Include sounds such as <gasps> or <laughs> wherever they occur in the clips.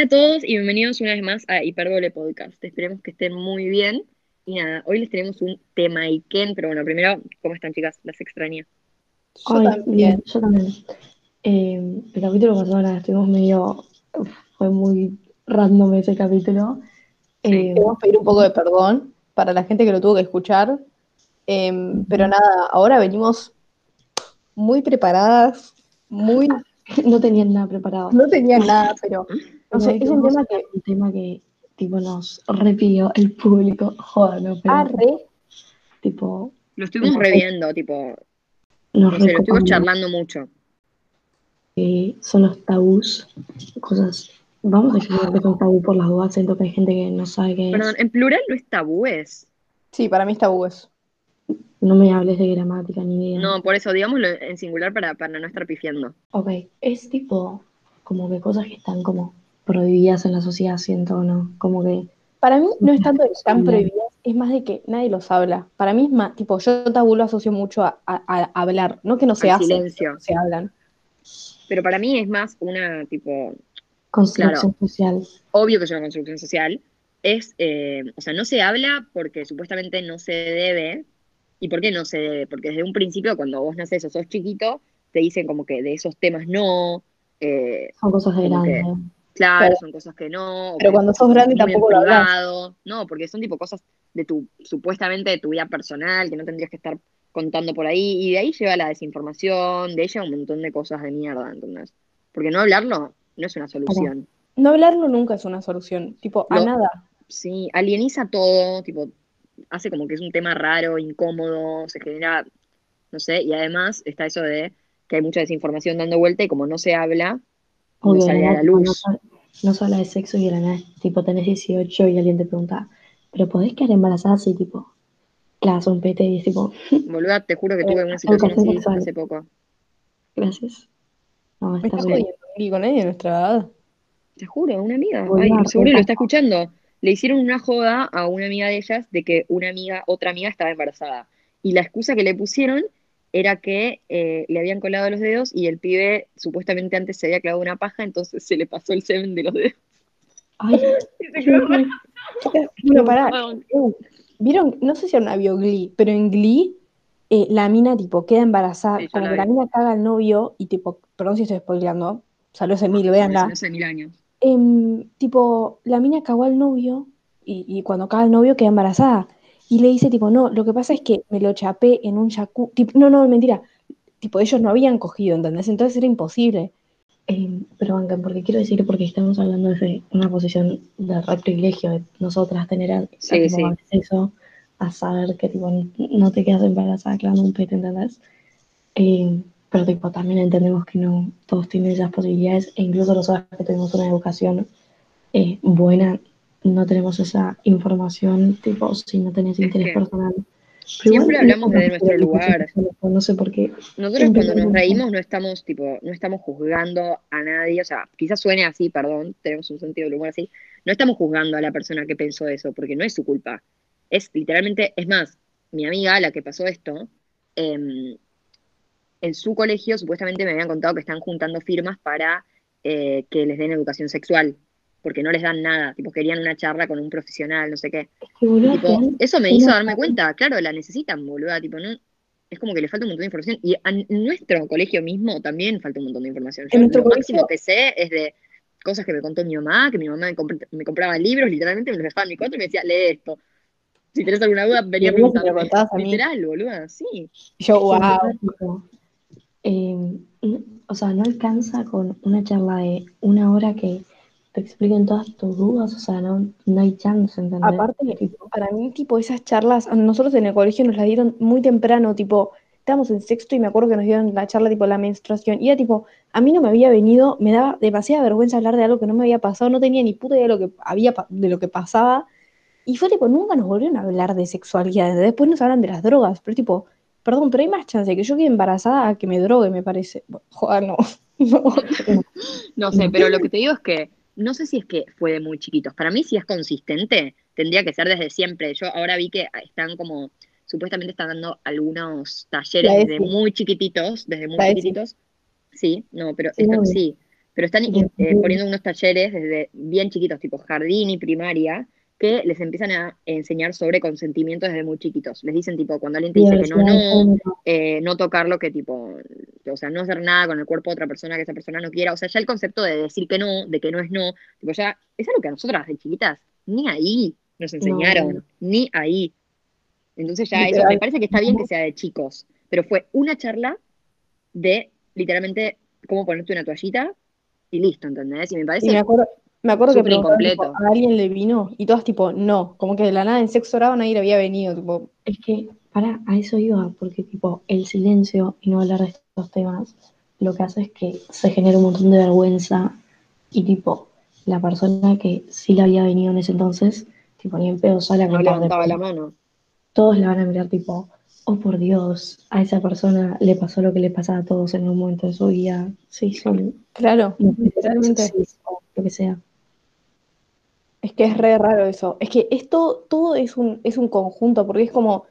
Hola a todos y bienvenidos una vez más a Hiperbole Podcast. Esperemos que estén muy bien. Y nada, hoy les tenemos un tema Iken, pero bueno, primero, ¿cómo están chicas? Las extrañé. Yo Ay, también. bien, yo también. Eh, el capítulo pasado la estuvimos medio. Fue muy random ese capítulo. Eh, Queremos pedir un poco de perdón para la gente que lo tuvo que escuchar. Em, pero nada, ahora venimos muy preparadas, muy. <laughs> no tenían nada preparado. No tenían nada, pero no sé, es un tema que un tema que tipo nos repidió el público. <laughs> Joder, no, pero arre. tipo. Lo estuvimos reviendo, tipo, Nos no sé, lo estuvimos charlando mucho. que son los tabús, cosas. Vamos a que son tabú por las dudas. Siento que hay gente que no sabe qué es. Perdón, en plural no es tabúes. Sí, para mí está tabúes. No me hables de gramática ni idea. No, por eso, digámoslo en singular para, para no estar pifiando. Ok, es tipo como que cosas que están como prohibidas en la sociedad, siento o no. Como que Para mí no es tanto de que están prohibidas, es más de que nadie los habla. Para mí es más, tipo, yo tabú lo asocio mucho a, a- a hablar, no que no se hace, silencio. se hablan. Pero para mí es más una, tipo, construcción social. obvio que es una construcción social, es, eh, o sea, no se habla porque supuestamente no se debe. ¿Y por qué no se debe? Porque desde un principio, cuando vos naces o sos chiquito, te dicen como que de esos temas no, eh, Son cosas de Como que- grande. Claro, Pero- son cosas que no. pero cuando sos grande tampoco lo hablas. No, porque son tipo cosas de tu, supuestamente de tu vida personal, que no tendrías que estar contando por ahí, y de ahí lleva la desinformación, de lleva un montón de cosas de mierda, ¿entendés? Porque no hablarlo no es una solución. No hablarlo nunca es una solución, tipo, a nada. Sí, alieniza todo, tipo, hace como que es un tema raro, incómodo, se genera, no sé, y además está eso de que hay mucha desinformación dando vuelta y como no se habla, no sale a la tipo, No, luz. se- no se habla de sexo y de la nada, tipo, tenés 18 y alguien te pregunta, ¿pero podés quedar embarazada así, tipo? Claro, son pete y es tipo, <laughs> Boluda, te juro que Eh, tuve una situación así sexual. hace poco. gracias. No, Me está estás bien. y con de nuestra edad. Te juro, una amiga. Ay, seguro lo está escuchando. Le hicieron una joda a una amiga de ellas de que una amiga, otra amiga estaba embarazada. Y la excusa que le pusieron era que eh, le habían colado los dedos y el pibe supuestamente antes se había clavado una paja, entonces se le pasó el semen de los dedos. Ay, <laughs> Bueno, pará, ¿Vieron? No sé si era una vio Glee, pero en Glee eh, la mina tipo queda embarazada, Sí, como la que la mina caga al novio y tipo, perdón si estoy spoileando, salió hace mil. Hace mil años. Em, tipo, la mina cagó al novio y, y cuando caga al novio queda embarazada. Y le dice tipo, no, lo que pasa es que me lo chapé en un jacuzzi. Tipo, no, no, mentira. Tipo, ellos no habían cogido, ¿entendés? Entonces era imposible. Eh, pero bancan, porque quiero decir, porque estamos hablando desde una posición de re privilegio de nosotras tener a, Sí, a, sí. acceso a saber que tipo, no te quedas embarazada clavando un pete, ¿entendés? Eh, pero tipo, también entendemos que no todos tienen esas posibilidades e incluso nosotras que tuvimos una educación eh, buena, no tenemos esa información, tipo, si no tenés Es interés personal. Pero siempre igual, hablamos desde nuestro lugar. No sé por qué. Nosotros cuando nos reímos no estamos, tipo, no estamos juzgando a nadie, o sea, quizás suene así, perdón, tenemos un sentido del humor así, no estamos juzgando a la persona que pensó eso, porque no es su culpa. Es literalmente, es más, mi amiga, la que pasó esto, em, en su colegio supuestamente me habían contado que están juntando firmas para eh, que les den educación sexual, porque no les dan nada, tipo, querían una charla con un profesional, no sé qué. Boludo, tipo, eso me hizo darme cuenta, claro, la necesitan, boluda, tipo, no, es como que le falta un montón de información. Y a- en nuestro colegio mismo también falta un montón de información. Yo lo máximo que sé es de cosas que me contó mi mamá, que mi mamá me, compr- me compraba libros, literalmente me los dejaba en mi cuarto y me decía, lee esto. Si tenés alguna duda, venía a preguntarme. a. Literal, boluda, sí. Yo, wow. eh, o sea, no alcanza con una charla de una hora que te expliquen todas tus dudas, o sea, no, no hay chance, ¿entendés? Aparte, Tipo, para mí, tipo, esas charlas, nosotros en el colegio nos las dieron muy temprano, tipo, estábamos en sexto y me acuerdo que nos dieron la charla, tipo, la menstruación, y era tipo, a mí no me había venido, me daba demasiada vergüenza hablar de algo que no me había pasado, no tenía ni puta idea de lo que había, pa- de lo que pasaba, y fue tipo, nunca nos volvieron a hablar de sexualidad, después nos hablan de las drogas, pero tipo, perdón, pero hay más chance de que yo quede embarazada a que me drogue, me parece. Bueno, Joder, no. <laughs> no. <laughs> No sé, pero lo que te digo es que no sé si es que fue de muy chiquitos. Para mí, si es consistente, tendría que ser desde siempre. Yo ahora vi que están como, supuestamente están dando algunos talleres desde muy chiquititos, desde muy chiquititos. Sí, no, pero Sí, sí. pero están eh, poniendo unos talleres desde bien chiquitos, tipo jardín y primaria, que les empiezan a enseñar sobre consentimiento desde muy chiquitos. Les dicen, tipo, cuando alguien te dice que no, no, eh, no tocarlo, que tipo, o sea, no hacer nada con el cuerpo de otra persona que esa persona no quiera. O sea, ya el concepto de decir que no, de que no es no, tipo, ya, es algo que a nosotras de chiquitas, ni ahí nos enseñaron, ni ahí. Entonces ya eso, me parece que está bien que sea de chicos, pero fue una charla de literalmente cómo ponerte una toallita y listo, ¿entendés? Y me parece... Me acuerdo que a alguien le vino y todas tipo, no, como que de la nada en sexo oral nadie le había venido, tipo. Es que, para, a eso iba, porque tipo, el silencio y no hablar de estos temas, lo que hace es que se genera un montón de vergüenza y tipo, la persona que sí le había venido en ese entonces, tipo, ni en pedo sale a No levantaba la mano. Todos le van a mirar tipo, oh por Dios, a esa persona le pasó lo que le pasa a todos en un momento de su vida. Sí, son. Claro, literalmente. lo que sea. Es que es re raro eso. Es que esto todo es un, es un conjunto, porque es como,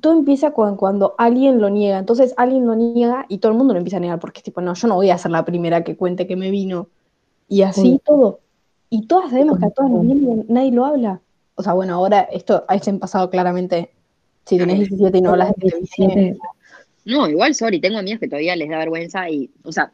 todo empieza con, cuando alguien lo niega. Entonces alguien lo niega y todo el mundo lo empieza a negar, porque es tipo, no, yo no voy a ser la primera que cuente que me vino. Y así todo. Y todas sabemos que a todas las nadie lo habla. O sea, bueno, ahora esto ha en pasado claramente. Si tenés 17 y no hablas de 17. No, igual, sorry, tengo amigas que todavía les da vergüenza y, o sea,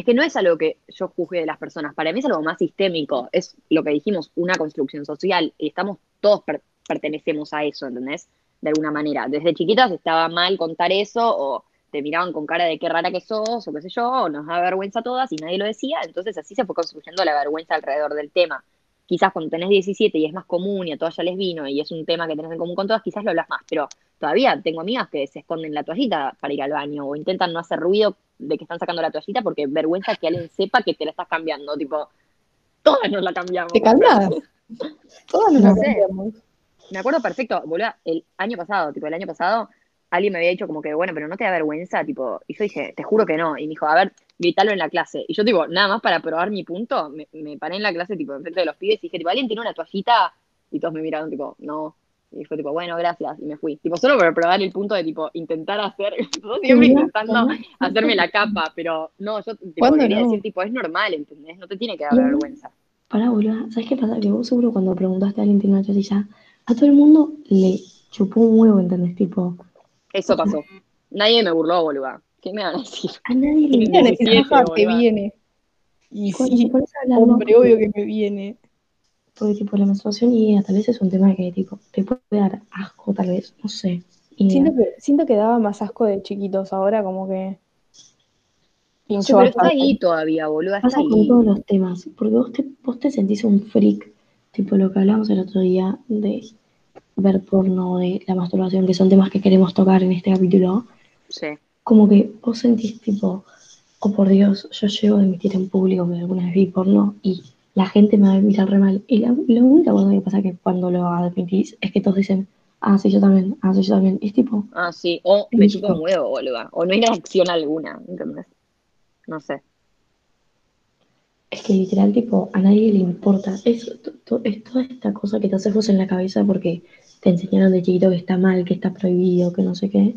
es que no es algo que yo juzgue de las personas, para mí es algo más sistémico, es lo que dijimos, una construcción social, y estamos, todos pertenecemos a eso, ¿entendés? De alguna manera. Desde chiquitas estaba mal contar eso, o te miraban con cara de qué rara que sos, o qué sé yo, o nos da vergüenza a todas y nadie lo decía, entonces así se fue construyendo la vergüenza alrededor del tema. Quizás cuando tenés 17 y es más común y a todas ya les vino y es un tema que tenés en común con todas, quizás lo hablas más, pero todavía tengo amigas que se esconden la toallita para ir al baño o intentan no hacer ruido de que están sacando la toallita porque vergüenza que alguien sepa que te la estás cambiando, tipo, todas nos la cambiamos. ¿Te cambias? todas nos la cambiamos. Me acuerdo perfecto, boludo, el año pasado, tipo, el año pasado, alguien me había dicho como que, bueno, pero no te da vergüenza, tipo, y yo dije, te juro que no, y me dijo, a ver, gritalo en la clase. Y yo, tipo, nada más para probar mi punto, me, me paré en la clase, tipo, enfrente de los pibes y dije, tipo, ¿alguien tiene una toallita? Y todos me miraron, tipo, no. Y fue tipo, bueno, gracias, y me fui. Tipo, solo para probar el punto de, tipo, intentar hacer, <laughs> siempre intentando hacerme la capa, pero no, yo tipo, quería decir, tipo, es normal, ¿entendés? No te tiene que dar vergüenza. Pará, boludo, ¿sabes qué pasa? Que vos seguro cuando preguntaste a alguien tiene una chasilla, a todo el mundo le chupó un huevo, ¿entendés? Tipo... Eso pasó. Nadie me burló, boludo. ¿Qué me van a decir? A nadie le <laughs> viene. que viene. Y sí, hombre, obvio que me viene porque tipo la menstruación y tal vez es un tema que tipo te puede dar asco tal vez, no sé. siento, que, siento que daba más asco de chiquitos, ahora como que pero está ahí todavía, boluda, está Pasa con todos los temas, porque vos te, vos te sentís un freak, tipo lo que hablamos el otro día de ver porno, de la masturbación, que son temas que queremos tocar en este capítulo. Sí. Como que vos sentís tipo, oh por Dios, yo llego a emitir en público que alguna vez vi porno y la gente me va a mirar re mal. Y la, única cosa que pasa es que cuando lo admitís es que todos dicen, ah, sí, yo también, ah, sí, yo también. es tipo. Ah, sí, o me chupo un huevo, boludo. O no hay reacción alguna, ¿entendés? No sé. Es que literal, tipo, a nadie le importa. Es, es toda esta cosa que te haces vos en la cabeza porque te enseñaron de chiquito que está mal, que está prohibido, que no sé qué.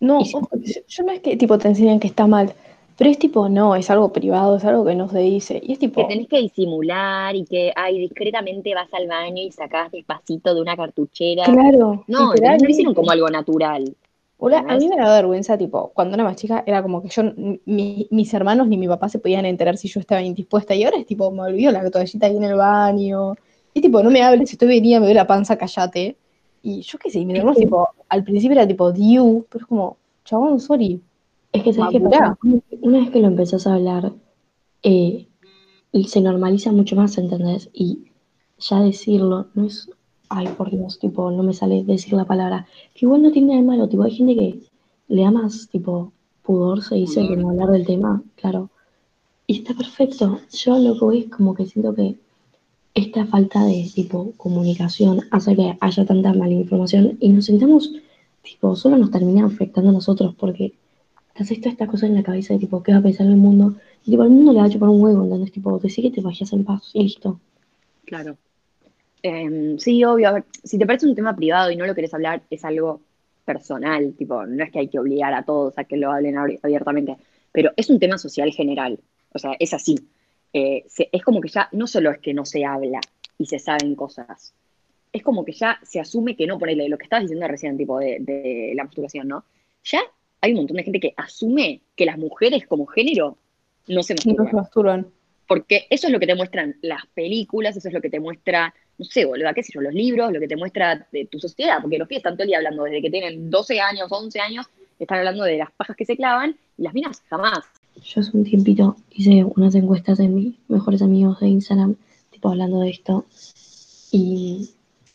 No, yo no es que tipo te enseñan que está mal. Pero es tipo, no, es algo privado, es algo que no se dice. Y es tipo. Que tenés que disimular y que, ay, discretamente vas al baño y sacás despacito de una cartuchera. Claro. No, no lo hicieron como algo natural. Hola, a mí me da vergüenza, tipo, cuando era más chica, era como que yo, mis hermanos ni mi papá se podían enterar si yo estaba indispuesta. Y ahora es tipo, me olvido la toallita ahí en el baño. Y tipo, no me hables, si estoy venía, me doy la panza, callate. Y yo qué sé, y me duermo, tipo, al principio era tipo, Diu, pero es como, chabón, sorry, es que, ¿sabes qué pasa? Una vez que lo empezás a hablar, eh, se normaliza mucho más, ¿entendés? Y ya decirlo no es, ay, por Dios, tipo, no me sale decir la palabra, que igual no tiene nada de malo, tipo, hay gente que le da más, tipo, pudor, se dice, que no hablar del tema, claro. Y está perfecto. Yo lo que voy es como que siento que esta falta de, tipo, comunicación hace que haya tanta mala información y nos sentamos, tipo, solo nos termina afectando a nosotros porque te haces toda esta cosa en la cabeza de tipo, ¿qué va a pensar el mundo? Y tipo, al mundo le va a chupar un huevo, ¿entendés? Tipo, te que te vayas en paz y listo. Claro. Em, sí, obvio. A ver, si te parece un tema privado y no lo querés hablar, es algo personal. Tipo, no es que hay que obligar a todos a que lo hablen abiertamente. Pero es un tema social general. O sea, es así. eh, es como que ya no solo es que no se habla y se saben cosas, es como que ya se asume que no, ponele lo que estabas diciendo recién, tipo de, de la masturbación, ¿no? Ya hay un montón de gente que asume que las mujeres como género no se No se masturban. masturban. Porque eso es lo que te muestran las películas, eso es lo que te muestra, no sé, boludo, qué sé yo, los libros, lo que te muestra de tu sociedad, porque los pibes están todo el día hablando, desde que tienen 12 años, 11 años, están hablando de las pajas que se clavan, y las minas jamás. Yo hace un tiempito hice unas encuestas en mis mejores amigos de Instagram, tipo hablando de esto. Y,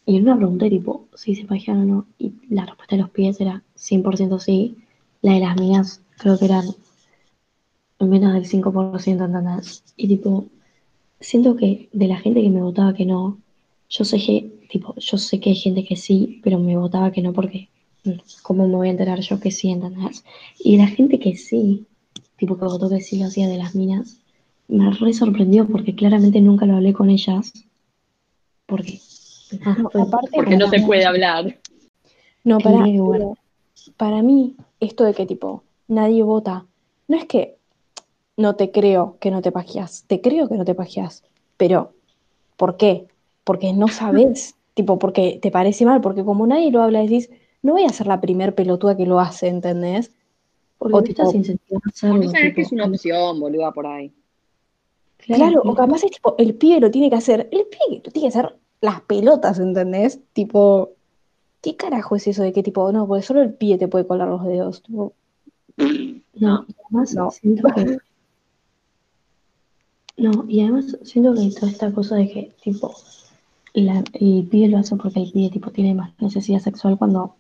y en una pregunté, tipo, si se pajeaban o no. Y la respuesta de los pies era 100% sí. La de las mías creo que eran menos del 5%, ¿entendés? Y tipo, siento que de la gente que me votaba que no, yo sé que, tipo, yo sé que hay gente que sí, pero me votaba que no porque, mm, ¿cómo me voy a enterar yo que sí, ¿entendés? Y la gente que sí, tipo que votó que sí lo hacía de las minas, me re sorprendió porque claramente nunca lo hablé con ellas. Porque. ah, No, aparte, Porque no se puede hablar. No, para, pero para mí, esto de que tipo, nadie vota, no es que no te creo que no te pajeas, te creo que no te pajeas, pero ¿por qué? Porque no <laughs> sabes, tipo, porque te parece mal, porque como nadie lo habla, decís, no voy a ser la primer pelotuda que lo hace, ¿entendés? Porque o estás tipo- incentivando a hacerlo. No sabes que es una opción, boluda, por ahí. Claro, o capaz es tipo, el pibe lo tiene que hacer, el pibe lo tiene que hacer las pelotas, ¿entendés? Tipo, ¿qué carajo es eso de que tipo, no, porque solo el pibe te puede colar los dedos? Tipo, No, y además No. siento que. No, y además siento que toda esta cosa de que, tipo, la- el pibe lo hace porque el pibe, tipo, tiene más necesidad sexual cuando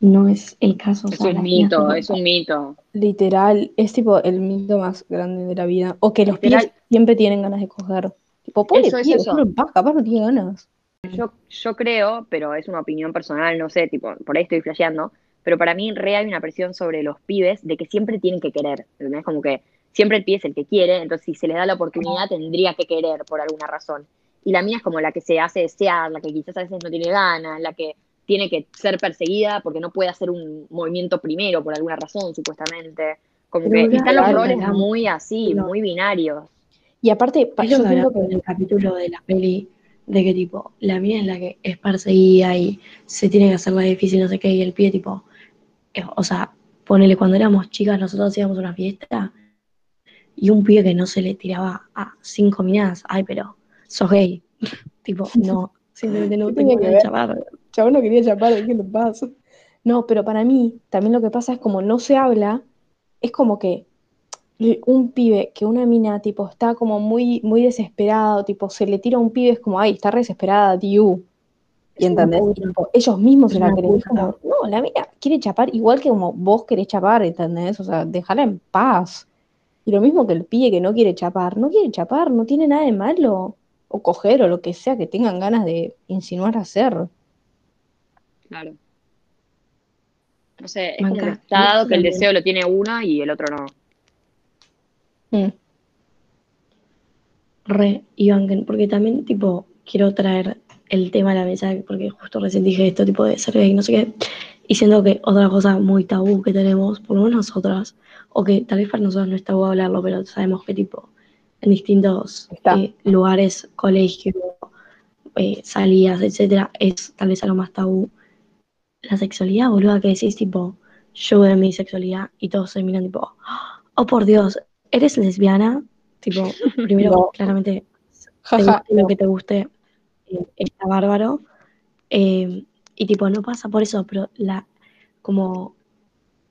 no es el caso. o Es sea, un mito, es un mito. Literal, es tipo el mito más grande de la vida. O que los Literal. pibes siempre tienen ganas de coger. Tipo, pobre Eso es pibe, eso. capaz no tiene ganas. Yo, yo creo, pero es una opinión personal, no sé, tipo, por ahí estoy flasheando, pero para mí re hay una presión sobre los pibes de que siempre tienen que querer, ¿entendés? Como que siempre el pibe es el que quiere, entonces si se le da la oportunidad tendría que querer por alguna razón. Y la mía es como la que se hace desear, la que quizás a veces no tiene ganas, la que tiene que ser perseguida porque no puede hacer un movimiento primero por alguna razón, supuestamente. Como Pero que están los roles muy así, no. muy binarios. Y aparte, lo yo que siento en el capítulo de la peli, de que tipo, la mía es la que es perseguida y se tiene que hacer la difícil, no sé qué, y el pie tipo, eh, o sea, ponele, cuando éramos chicas nosotros íbamos a una fiesta y un pibe que no se le tiraba a cinco minas, ay, pero sos gay. <laughs> tipo, no, simplemente no ¿Qué tengo tenía que chapar. chabón no quería chapar, ¿qué le pasa? No, pero para mí, también lo que pasa es como no se habla, es como que un pibe, que una mina, tipo, está como muy, muy desesperado, tipo, se le tira a un pibe, es como, ay, está re desesperada, tío. Y entendés, tipo, ellos mismos Es se la creen. Es puta. como, no, la mina quiere chapar igual que como vos querés chapar, ¿entendés? O sea, déjala en paz. Y lo mismo que el pibe que no quiere chapar, no quiere chapar, no tiene nada de malo. O coger o lo que sea que tengan ganas de insinuar hacer. Claro. No sé, es como que está dado que el deseo lo tiene una y el otro no. Mm. Re, y banquen, porque también, tipo, quiero traer el tema a la mesa, porque justo recién dije esto, tipo, de ser gay, no sé qué, y siento que otra cosa muy tabú que tenemos, por lo menos nosotras, o que tal vez para nosotros no es tabú hablarlo, pero sabemos que, tipo, en distintos eh, lugares, colegio, eh, salidas, etcétera, es tal vez algo más tabú. La sexualidad, boluda, que decís, tipo, yo de mi sexualidad, y todos se miran, tipo, oh, por Dios, ¿eres lesbiana? Tipo, <laughs> primero, No. claramente, te Jaja, guste lo que te guste, eh, está bárbaro. Eh, y tipo, no pasa por eso, pero la, como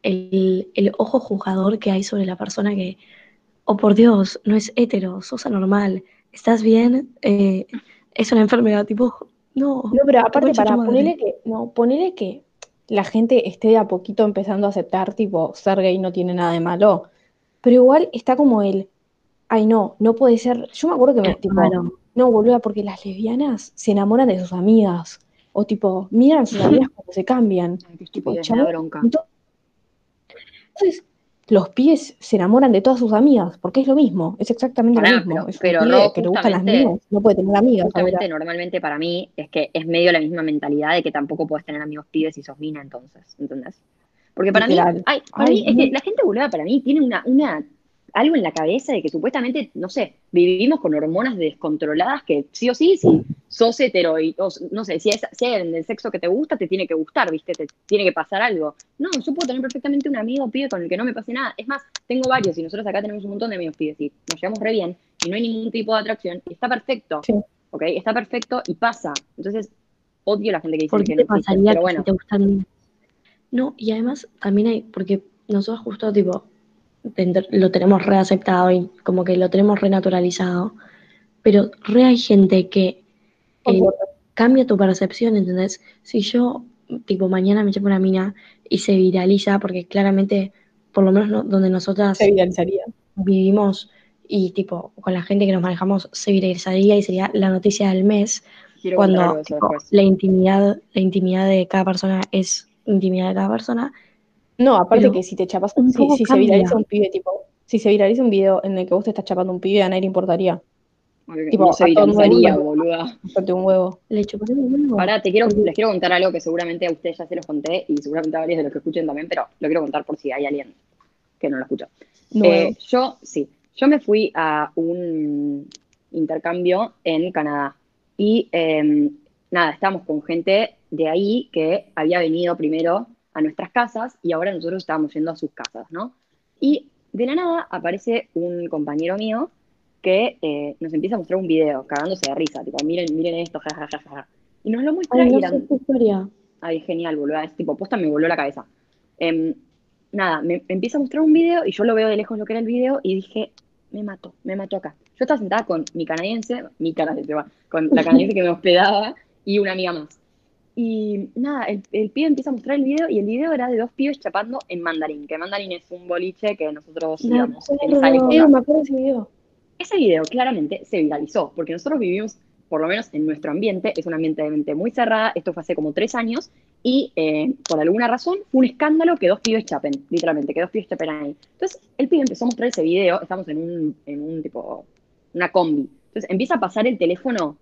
el, el ojo juzgador que hay sobre la persona que, oh por Dios, no es hetero, sos anormal, ¿estás bien? Eh, es una enfermedad, tipo, no. No, pero aparte, para ponerle que, no, ponele que la gente esté de a poquito empezando a aceptar, tipo, ser gay no tiene nada de malo. Pero igual está como el, ay no, no puede ser. Yo me acuerdo que me, tipo, malo. no, boluda, porque las lesbianas se enamoran de sus amigas. O tipo, miran a sus amigas cuando se cambian. Ay, qué Tipo, bronca. Entonces, los pies se enamoran de todas sus amigas, porque es lo mismo, es exactamente Pará, lo mismo. pero- es pero, Ro, que le gustan las niñas, no puede tener amigas Justamente normalmente para mí es que es medio la misma mentalidad de que tampoco puedes tener amigos pibes si sos mina entonces, ¿entendés? Porque para Literal. mí, ay, para Ay, mí es que la gente boluda para mí tiene una, una algo en la cabeza de que supuestamente, no sé, vivimos con hormonas descontroladas que sí o sí, si sos hetero y, o, no sé, si es, si en el sexo que te gusta, te tiene que gustar, ¿viste? Te tiene que pasar algo. No, yo puedo tener perfectamente un amigo pibe con el que no me pase nada. Es más, tengo varios y nosotros acá tenemos un montón de amigos pibes y nos llevamos re bien y no hay ningún tipo de atracción y está perfecto. Sí. ¿Ok? Está perfecto y pasa. Entonces, odio a la gente que dice ¿Por que no existe, pasaría pero que bueno. si te gustan? No, y además también hay, porque nosotros justo tipo lo tenemos reaceptado y como que lo tenemos renaturalizado, pero re hay gente que eh, cambia tu percepción, ¿entendés? Si yo, tipo, mañana me llevo una mina y se viraliza, porque claramente, por lo menos no- donde nosotras Se viralizaría. vivimos y tipo, con la gente que nos manejamos, se viralizaría y sería la noticia del mes, Quiero cuando tipo, la intimidad, la intimidad de cada persona es intimidad de cada persona. No, aparte Pero que si te chapas, un si, si se viraliza un pibe, tipo, si se viraliza un video en el que vos te estás chapando un pibe, a nadie le importaría. Porque tipo, no se viralizaría, le- boluda. Un huevo. Le el huevo. Pará, te quiero, les quiero contar algo que seguramente a ustedes ya se los conté y seguramente a varios de los que escuchen también, pero lo quiero contar por si hay alguien que no lo escuchó. Nuevo. Eh, yo, sí, yo me fui a un intercambio en Canadá y eh, nada, estábamos con gente de ahí que había venido primero a nuestras casas y ahora nosotros estábamos yendo a sus casas, ¿no? Y de la nada aparece un compañero mío que eh, nos empieza a mostrar un video cagándose de risa, tipo, miren, miren esto, jajajaja. Y nos lo muestra Ay, y eran historia. Ay, genial, boludo. Es tipo, posta me voló la cabeza. Em, nada, me, empieza a mostrar un video y yo lo veo de lejos lo que era el video y dije, me mató, me mató acá. Yo estaba sentada con mi canadiense, mi canadiense, <laughs> con la canadiense que me hospedaba y una amiga más. Y nada, el, el pibe empieza a mostrar el video y el video era de dos pibes chapando en mandarín, que mandarín es un boliche que nosotros. Eh, me acuerdo de ese video. Ese video claramente se viralizó, porque nosotros vivimos, por lo menos en nuestro ambiente, es un ambiente de mente muy cerrada, esto fue hace como tres años, y eh, por alguna razón fue un escándalo que dos pibes chapen, literalmente, que dos pibes chapen ahí. Entonces el pibe empezó a mostrar ese video, estamos en un, en un tipo, una combi. Entonces empieza a pasar el teléfono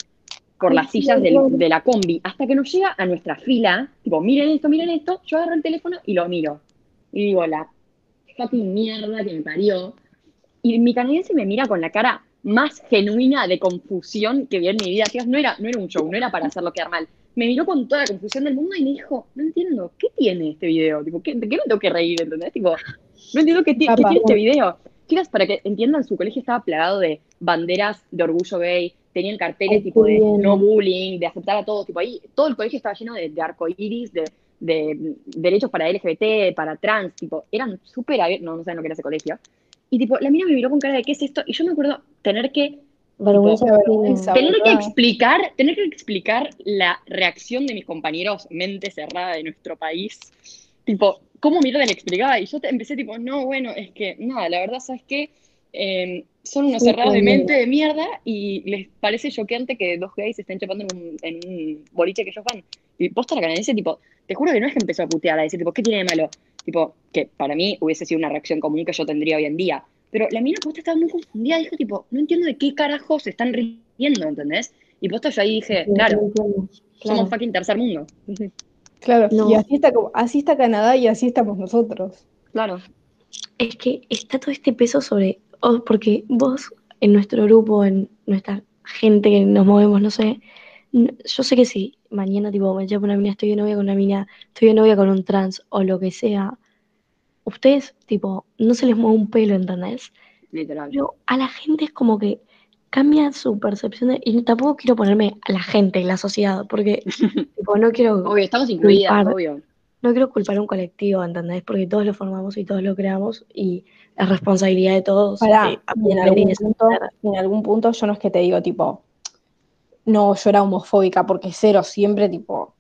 por las sillas del- de la combi, hasta que nos llega a nuestra fila, tipo, miren esto, miren esto, yo agarro el teléfono y lo miro. Y digo, la fucking mierda que me parió. Y mi canadiense me mira con la cara más genuina de confusión que vi en mi vida. No era, no era un show, no era para hacerlo quedar mal. Me miró con toda la confusión del mundo y me dijo, no entiendo, ¿qué tiene este video? Tipo, ¿qué, ¿De qué me tengo que reír? ¿Entendés? Tipo, no entiendo qué, ti- qué Papá. tiene este video. Chicas, para que entiendan, su colegio estaba plagado de banderas de orgullo gay, tenían carteles Ay, tipo de bien. no bullying, de aceptar a todos, tipo ahí, todo el colegio estaba lleno de, de arcoíris, de, de mm, derechos para LGBT, para trans, tipo, eran súper abiertos, no, no saben lo que era ese colegio. Y tipo, la mina me miró con cara de ¿qué es esto? Y yo me acuerdo tener que Vergüenza vergüenza. tener que explicar, tener que explicar la reacción de mis compañeros mente cerrada de nuestro país. Tipo, ¿cómo mierda le explicaba? Y yo te- empecé tipo, no, bueno, es que, nada, la verdad, ¿sabes qué? Eh, son unos Sí, cerrados de mente de mierda y les parece choqueante que dos gays se estén chapando en un, en un boliche que ellos van. Y posta la canadiense, tipo, te juro que no es que empezó a putear, a decir, tipo, ¿qué tiene de malo? Tipo, que para mí hubiese sido una reacción común que yo tendría hoy en día. Pero la mina posta estaba muy confundida, dijo, tipo, no entiendo de qué carajo se están riendo, ¿entendés? Y posta yo ahí dije, Sí, claro, somos fucking tercer mundo. Claro, No. y así está, como- así está Canadá y así estamos nosotros. Claro. Es que está todo este peso sobre, porque vos en nuestro grupo, en nuestra gente que nos movemos, no sé, yo sé que si mañana tipo me llevo una mina, estoy de novia con una mina, estoy de novia con un trans o lo que sea, ustedes tipo no se les mueve un pelo, ¿entendés? Literal. Pero a la gente es como que cambia su percepción de, y tampoco quiero ponerme a la gente, la sociedad, porque <laughs> tipo no quiero Obvio, estamos incluidas, obvio. No quiero culpar a un colectivo, ¿entendés? Porque todos lo formamos y todos lo creamos y la responsabilidad de todos. Eh, y en algún, punto, en algún punto yo no es que te digo, tipo, no, yo era homofóbica porque cero, siempre, tipo,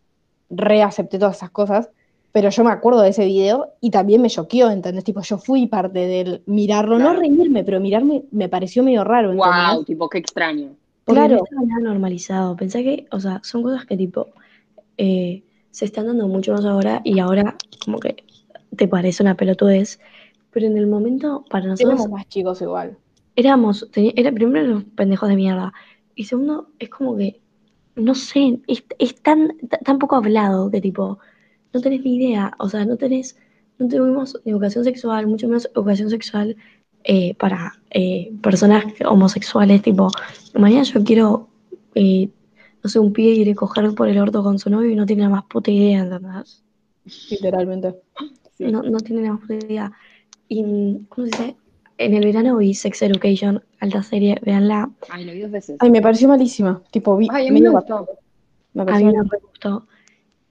reacepté todas esas cosas, pero yo me acuerdo de ese video y también me choqueó, ¿entendés? Tipo, yo fui parte del mirarlo, Claro. no reírme, pero mirarme me pareció medio raro, ¿entendés? Wow, tipo, qué extraño. Porque no Claro. nada normalizado. Pensá que, o sea, son cosas que tipo eh, se están dando mucho más ahora y ahora como que te parece una pelotudez. Pero en el momento, para nosotros, Éramos más chicos igual. éramos, era primero los pendejos de mierda. Y segundo, es como que, no sé, es, es tan, ta- tan poco hablado que tipo, no tenés ni idea. O sea, no tenés, no tuvimos educación sexual, mucho menos educación sexual eh, para eh, personas homosexuales, tipo, mañana yo quiero, eh, no sé, un pibe quiere coger por el orto con su novio y no tiene la más puta idea, ¿entendés? Literalmente. Sí. No, no tiene la más puta idea. Y, ¿cómo se dice? En el verano vi Sex Education, alta serie, véanla. Ay, lo vi dos veces. Ay, me pareció malísima. Tipo, vi Ay, a mí me gustó. Me A mí me re gustó.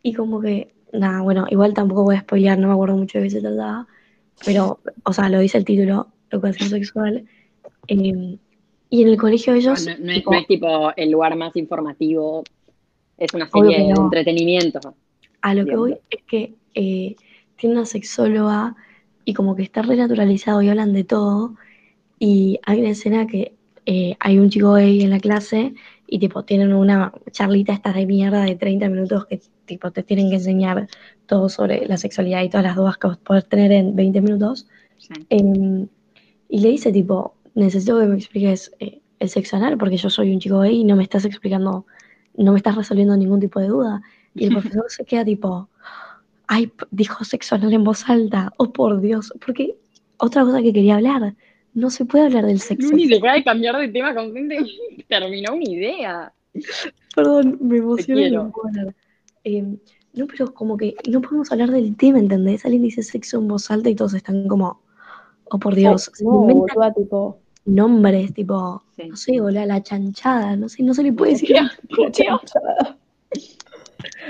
Y como que, nada, bueno, igual tampoco voy a spoilear, no me acuerdo mucho de qué se trataba, pero, o sea, lo dice el título, educación sexual. Eh, y en el colegio ellos, no- no es, tipo, no es tipo el lugar más informativo. Es una serie de entretenimiento. a lo que voy es que eh, tiene una sexóloga y como que está renaturalizado y hablan de todo. Y hay una escena que eh, hay un chico gay en la clase y tipo tienen una charlita estas de mierda de 30 minutos que tipo te tienen que enseñar todo sobre la sexualidad y todas las dudas que vos podés tener en 20 minutos. Sí. Em, y le dice tipo, necesito que me expliques eh, el sexo anal porque yo soy un chico gay y no me estás explicando, no me estás resolviendo ningún tipo de duda. Y el <laughs> profesor se queda tipo, ay, dijo sexo anal en voz alta, oh por Dios, porque otra cosa que quería hablar, no se puede hablar del sexo. Luni deja de cambiar de tema constantemente. <laughs> Terminó una idea. Perdón, me quiero. no. Em, no, pero como que no podemos hablar del tema, ¿entendés? Alguien dice sexo en voz alta y todos están como, oh por Dios, se No, inventan boluda, tipo. Nombres, tipo, Sí. no sé, hola, la chanchada, no sé, no se le puede decir. Qué asco.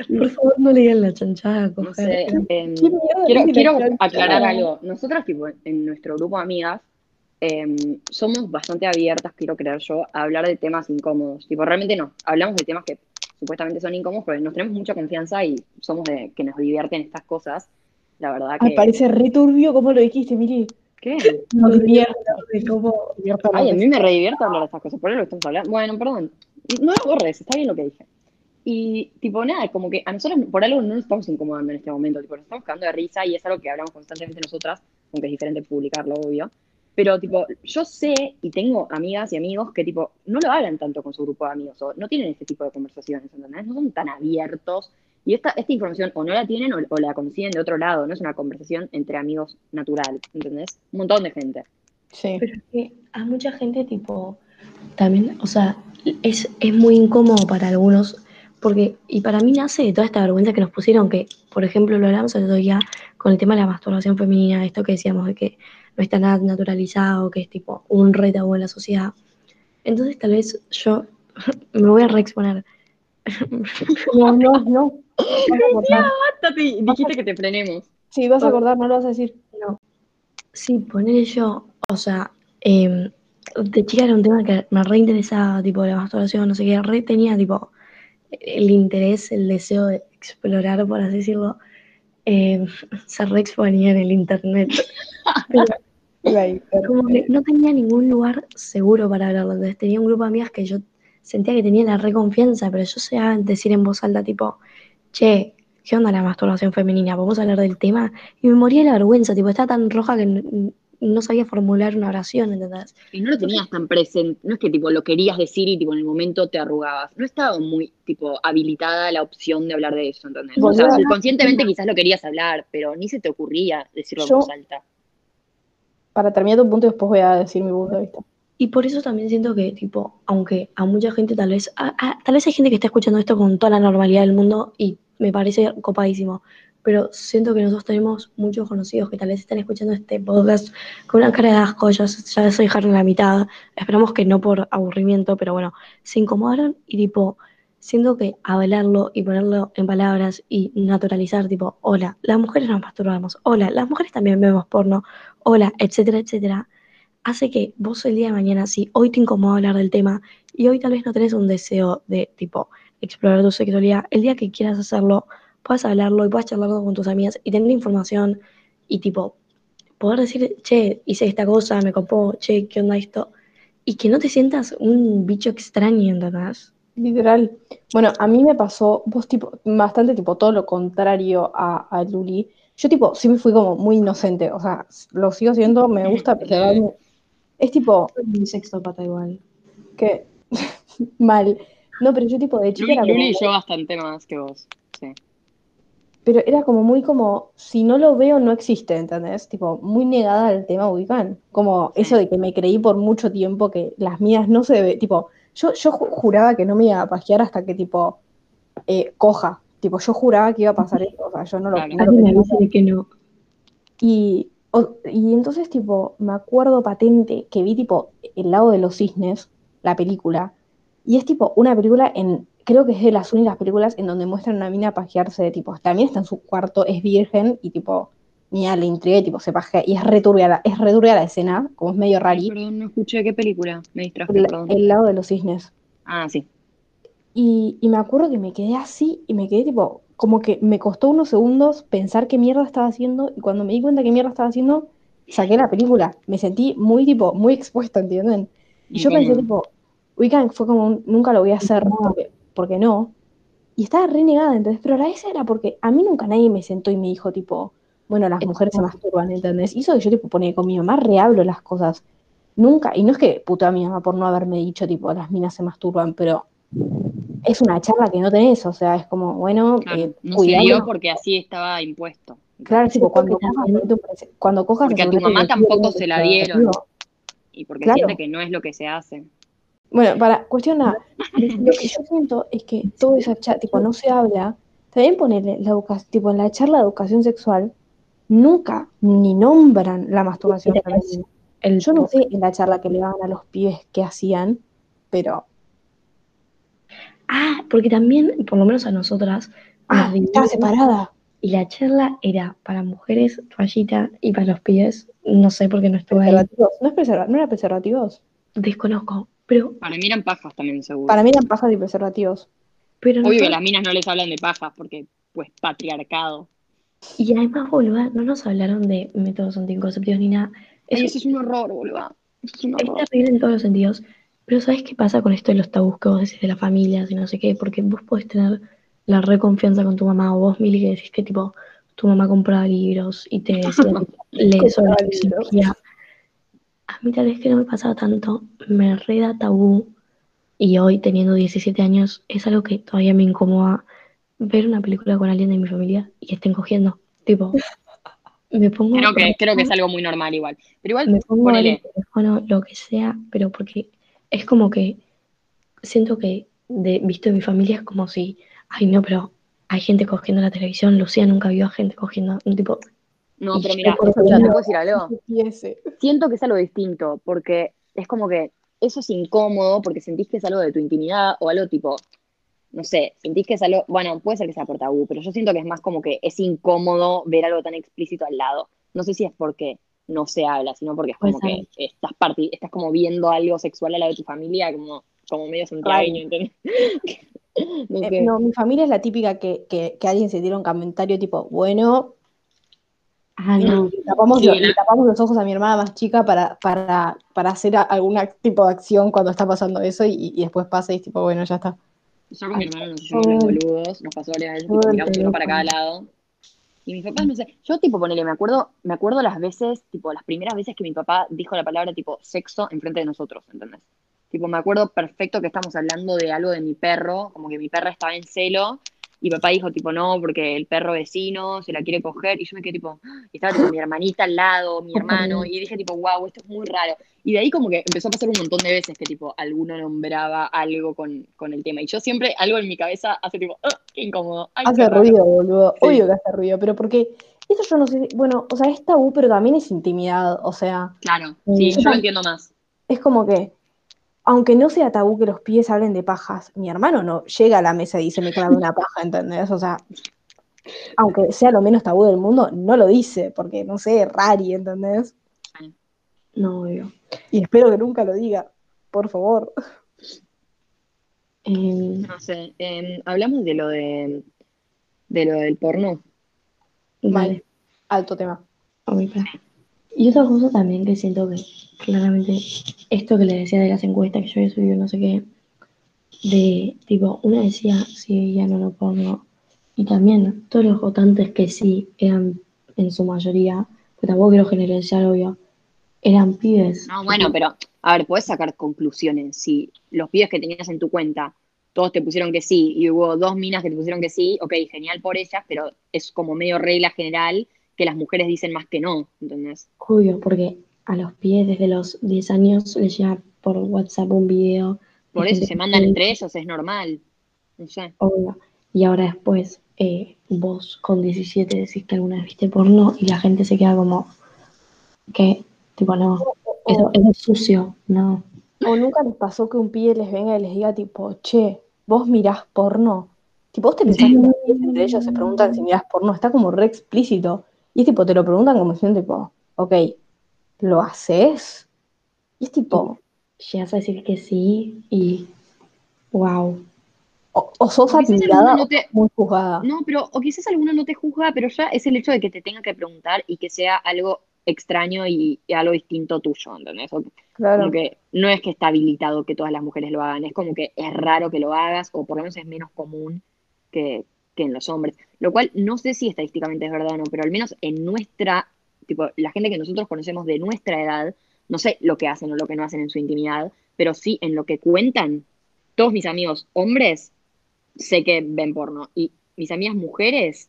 Por favor, no le digan la chanchada a No coger. sé. em, ¿Qué mierda quiero la quiero aclarar algo. Nosotras, tipo, en nuestro grupo de amigas, em, somos bastante abiertas, quiero creer yo, a hablar de temas incómodos. Tipo, realmente no. Hablamos de temas que supuestamente son incómodos, porque nos tenemos mucha confianza y somos de que nos divierten estas cosas. La verdad Ay, que. parece re turbio como lo dijiste, Mili. ¿Qué? No divierta. de cómo divierta Ay, a mí me redivierte hablar de estas cosas, por eso lo estamos hablando. Bueno, perdón. No lo borres, está bien lo que dije. Y, tipo, nada, como que a nosotros por algo no nos estamos incomodando en este momento, tipo, nos estamos cagando de risa y es algo que hablamos constantemente nosotras, aunque es diferente publicarlo, obvio. Pero, tipo, yo sé y tengo amigas y amigos que, tipo, no lo hablan tanto con su grupo de amigos o no tienen este tipo de conversaciones, ¿entendés? No son tan abiertos y esta, esta información o no la tienen o, o la consiguen de otro lado, no es una conversación entre amigos natural, ¿entendés? Un montón de gente. Sí. Pero es que a mucha gente, tipo, también, o sea, es, es muy incómodo para algunos, porque, y para mí nace de toda esta vergüenza que nos pusieron, que, por ejemplo, lo hablamos el otro día con el tema de la masturbación femenina, esto que decíamos de que no está nada naturalizado, que es tipo un re tabú en la sociedad. Entonces, tal vez yo <laughs> me voy a reexponer. No, no, no. Dijiste que te frenemos. Sí, vas a acordar, no lo vas a decir. No. Sí, poner yo, o sea, em, de chica era un tema que me re interesaba, tipo la masturbación, no sé qué, re tenía tipo el interés, el deseo de explorar, por así decirlo, em, <laughs> se re exponía en el internet. <laughs> Pero- como que no tenía ningún lugar seguro para hablarlo. Entonces tenía un grupo de amigas que yo sentía que tenía la reconfianza, pero yo sé decir en voz alta, tipo, che, ¿qué onda la masturbación femenina? ¿Podemos hablar del tema? Y me moría de la vergüenza, tipo, estaba tan roja que no sabía formular una oración, ¿entendés? Y no lo tenías tan presente, no es que tipo lo querías decir y tipo en el momento te arrugabas. No estaba muy tipo habilitada la opción de hablar de eso, ¿entendés? O sea, Boluda. subconscientemente quizás lo querías hablar, pero ni se te ocurría decirlo en voz alta. Para terminar tu punto y después voy a decir mi punto de vista. Y por eso también siento que, tipo, aunque a mucha gente tal vez, tal vez hay gente que está escuchando esto con toda la normalidad del mundo y me parece copadísimo, pero siento que nosotros tenemos muchos conocidos que tal vez están escuchando este podcast con una cara de asco, ya, ya se dejaron la mitad, esperamos que no por aburrimiento, pero bueno, se incomodaron y tipo, siento que hablarlo y ponerlo en palabras y naturalizar, tipo, hola, las mujeres nos masturbamos, hola, las mujeres también vemos porno, hola, etcétera, etcétera, hace que vos el día de mañana, si hoy te incomoda hablar del tema y hoy tal vez no tenés un deseo de, tipo, explorar tu sexualidad, el día que quieras hacerlo, puedas hablarlo y puedas charlarlo con tus amigas y tener información y, tipo, poder decir, che, hice esta cosa, me copó, che, ¿qué onda esto? Y que no te sientas un bicho extraño, ¿entendés? Literal. Bueno, a mí me pasó, vos tipo, bastante tipo todo lo contrario a, a Luli. Yo tipo, sí me fui como muy inocente, o sea, lo sigo siendo, me gusta <laughs> preservarme. Es tipo, Mi sexto pata igual. que <laughs> mal. No, pero yo tipo de chica Luli, era como, Luli y yo bastante más que vos. Sí. pero era como muy como, si no lo veo, no existe, ¿entendés? Tipo, muy negada al tema ubican. Como eso de que me creí por mucho tiempo que las mías no se ve, tipo, yo, yo juraba que no me iba a pajear hasta que, tipo, eh, coja. Tipo, yo juraba que iba a pasar esto, o sea, yo no lo, no lo que no. Y, y entonces, tipo, me acuerdo patente que vi, tipo, El lado de los cisnes, la película, y es, tipo, una película en creo que es de las únicas películas en donde muestran a una mina pajearse de tipo, también está en su cuarto, es virgen y tipo, mira, le intriga tipo se pajea y es returbia, es returbia la escena, como es medio rari. Perdón, no escuché qué película, me distraje, perdón. El lado de los cisnes. Ah, sí. Y, y me acuerdo que me quedé así y me quedé tipo, como que me costó unos segundos pensar qué mierda estaba haciendo y cuando me di cuenta qué mierda estaba haciendo, saqué la película. Me sentí muy tipo, muy expuesta, ¿entienden? Y yo pensé tipo, Weekend fue como, nunca lo voy a hacer, porque ¿por qué no? Y estaba renegada, entonces, pero la esa era porque a mí nunca nadie me sentó y me dijo, tipo, bueno, las mujeres se masturban, ¿entendés? Y eso que yo, tipo, ponía con mi mamá, rehablo las cosas. Nunca, y no es que puto a mi mamá por no haberme dicho, tipo, las minas se masturban, pero es una charla que no tenés, o sea, es como, bueno, eh, no se dio porque así estaba impuesto. Claro, tipo, cuando, cojas, cuando cojas... Porque a tu mamá tampoco se la dieron. Y porque siente que no es lo que se hace. Bueno, para cuestión lo que yo <laughs> siento es que todo esa chat, tipo, no se habla. También ponerle la educación, tipo, en la charla de educación sexual, nunca ni nombran la masturbación El, yo no sé en la charla que le daban a los pibes que hacían, pero. Ah, porque también, por lo menos a nosotras. Ah, está separada. Y la charla era para mujeres, toallita, y para los pibes, no sé por qué no estuve ahí. ¿No, es ¿No era preservativos? Desconozco, pero, para mí eran pajas también, seguro. Para mí eran pajas y preservativos. Pero Obvio que las minas no les hablan de pajas porque, pues, patriarcado. Y además, boluda, no nos hablaron de métodos anticonceptivos ni nada. Eso, es un horror, boluda. Es, terrible en todos los sentidos. Pero ¿sabes qué pasa con esto de los tabús que vos decís de la familia y no sé qué? Porque vos podés tener la reconfianza con tu mamá o vos, Mili, que decís que tipo tu mamá compraba libros y te <laughs> decía, lee sobre la a mí tal vez que no me pasaba tanto, me reda tabú y hoy teniendo 17 años es algo que todavía me incomoda ver una película con alguien de mi familia y que estén cogiendo. Tipo, me pongo... Creo que, creo que es algo muy normal igual. Pero igual, me pongo el teléfono, lo que sea, pero porque es como que siento que de, visto en mi familia es como si, ay no, pero hay gente cogiendo la televisión, Lucía nunca vio a gente cogiendo, un tipo, no, pero mira, te puedo decir algo. Siento que es algo distinto, porque es como que eso es incómodo porque sentís que es algo de tu intimidad o algo tipo, no sé, sentís que es algo, bueno, puede ser que sea por tabú, pero yo siento que es más como que es incómodo ver algo tan explícito al lado. No sé si es porque no se habla, sino porque es como que estás, estás como viendo algo sexual al lado de tu familia, como, como medio santiagueño, ¿entendés? <laughs> Eh, no, mi familia es la típica que, que, que alguien se tira un comentario tipo, bueno, Ah, no. Le tapamos, los ojos a mi hermana más chica para, para, para hacer algún tipo de acción cuando está pasando eso y, después pasa y es tipo, bueno, ya está. Yo con mi hermano nos hicimos los boludos, nos pasó varias veces, tipo, miramos uno para cada lado. Y mis papás, no sé, yo tipo, ponele, me acuerdo, me acuerdo las veces, tipo, las primeras veces que mi papá dijo la palabra tipo sexo enfrente de nosotros, ¿entendés? Tipo, me acuerdo perfecto que estamos hablando de algo de mi perro, como que mi perra estaba en celo y papá dijo, tipo, no, porque el perro vecino se la quiere coger. Y yo me quedé, tipo, y <gasps> estaba tipo, mi hermanita al lado, mi hermano. Y dije, tipo, wow, esto es muy raro. Y de ahí, como que empezó a pasar un montón de veces que, tipo, alguno nombraba algo con, con el tema. Y yo siempre, algo en mi cabeza hace, tipo, oh, qué incómodo. hace ruido, boludo. Obvio que hace ruido, pero porque. Eso yo no sé, bueno, o sea, es tabú, pero también es intimidad, o sea. Claro, sí, yo lo entiendo más. Es como que aunque no sea tabú que los pies hablen de pajas, mi hermano no llega a la mesa y dice me clavo una paja, ¿entendés? O sea, aunque sea lo menos tabú del mundo, no lo dice, porque no sé, rari, ¿entendés? No, obvio. Y espero que nunca lo diga, por favor. Em, no sé, em, hablamos de lo de, de lo del porno. Vale, alto tema. Y otra cosa también que siento que claramente esto que le decía de las encuestas que yo había subido, no sé qué, de tipo, una decía sí, ya no lo pongo, y también todos los votantes que sí eran en su mayoría, pues tampoco quiero generalizar, obvio, eran pibes. No, bueno, pero a ver, puedes sacar conclusiones. Si los pibes que tenías en tu cuenta todos te pusieron que sí y hubo dos minas que te pusieron que sí, ok, genial por ellas, pero es como medio regla general que las mujeres dicen más que no, ¿entendés? Obvio, porque a los pies desde los 10 años les llega por WhatsApp un video. Por eso se mandan entre ellos, es normal. No sé. Obvio. Y ahora después, eh, vos con 17 decís que alguna vez viste porno y la gente se queda como que, tipo, no, eso, eso es sucio, no. O nunca les pasó que un pibe les venga y les diga tipo, che, vos mirás porno. Tipo, vos te pensás que entre ellos se preguntan si mirás porno, está como re explícito. Y es tipo, te lo preguntan como si tipo, ok, ¿lo haces? Y es tipo, Llegas a decir que sí y wow. o, o sos O admirada no o muy juzgada. No, pero, o quizás alguno no te juzga, pero ya es el hecho de que te tenga que preguntar y que sea algo extraño y, y algo distinto tuyo, ¿entendés? O- Claro. Como que no es que está habilitado que todas las mujeres lo hagan, es como que es raro que lo hagas, o por lo menos es menos común que, que en los hombres. Lo cual no sé si estadísticamente es verdad o no, pero al menos en nuestra, tipo, la gente que nosotros conocemos de nuestra edad, no sé lo que hacen o lo que no hacen en su intimidad, pero sí en lo que cuentan, todos mis amigos hombres sé que ven porno, y mis amigas mujeres,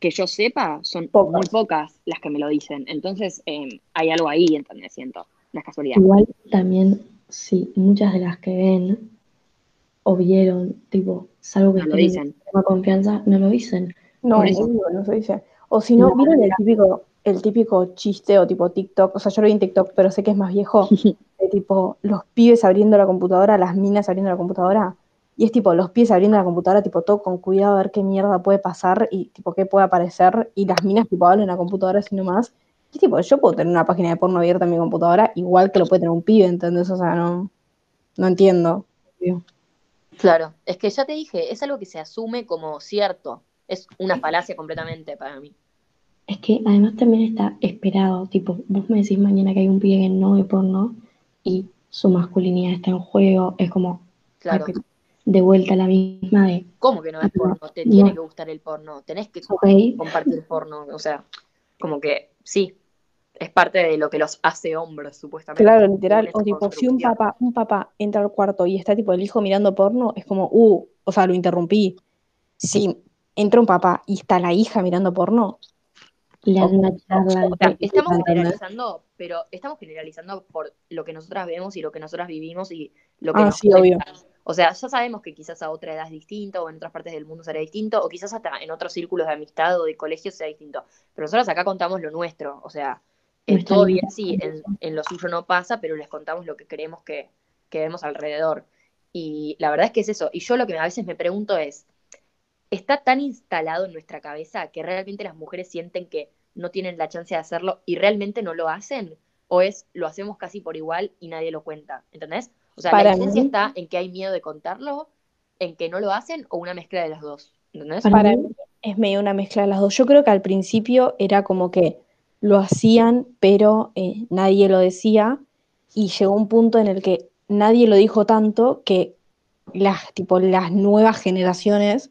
que yo sepa, son Pocas. muy pocas las que me lo dicen. Entonces eh, hay algo ahí, ¿entendés? Siento, no es casualidad. Igual también, sí, muchas de las que ven o vieron, tipo, salvo que No lo estén extrema confianza, no lo dicen. No, no se dice. O si no, No, ¿vieron el típico, el típico chiste o tipo TikTok? O sea, yo lo vi en TikTok, pero sé que es más viejo. <laughs> De tipo, los pibes abriendo la computadora, las minas abriendo la computadora. Y es tipo, los pies abriendo la computadora, tipo, todo con cuidado a ver qué mierda puede pasar y tipo, qué puede aparecer. Y las minas, tipo, hablan en la computadora así nomás. Y tipo, yo puedo tener una página de porno abierta en mi computadora, igual que lo puede tener un pibe, ¿entendés? O sea, no, no entiendo. Claro, es que ya te dije, es algo que se asume como cierto. Es una falacia completamente para mí. Es que además también está esperado, tipo, vos me decís mañana que hay un pibe que no ve porno y su masculinidad está en juego, es como Claro. de vuelta la misma de, ¿Cómo que no es No, porno? Te no. tiene que gustar el porno. Tenés que compartir porno. O sea, como que sí, es parte de lo que los hace hombres, supuestamente. Claro, literal. O tipo, si un papá, un papá entra al cuarto y está tipo el hijo mirando porno, es como, uh, o sea, lo interrumpí. Si entra un papá y está la hija mirando porno, le dan una charla. O sea, de- estamos generalizando, pero estamos generalizando por lo que nosotras vemos y lo que nosotras vivimos y lo que Ah, nos sí, obvio. O sea, ya sabemos que quizás a otra edad es distinto, o en otras partes del mundo será distinto, o quizás hasta en otros círculos de amistad o de colegio sea distinto. Pero nosotros acá contamos lo nuestro. O sea, bien, libertad. sí, en, en lo suyo no pasa, pero les contamos lo que creemos que, que vemos alrededor. Y la verdad es que es eso. Y yo lo que a veces me pregunto es, ¿está tan instalado en nuestra cabeza que realmente las mujeres sienten que no tienen la chance de hacerlo y realmente no lo hacen? ¿O es lo hacemos casi por igual y nadie lo cuenta? ¿Entendés? O sea, Para la diferencia mí- está en que hay miedo de contarlo, en que no lo hacen o una mezcla de las dos. ¿Entendés? Para mí es medio una mezcla de las dos. Yo creo que al principio era como que lo hacían, pero eh, nadie lo decía, y llegó un punto en el que nadie lo dijo tanto que las, tipo, las nuevas generaciones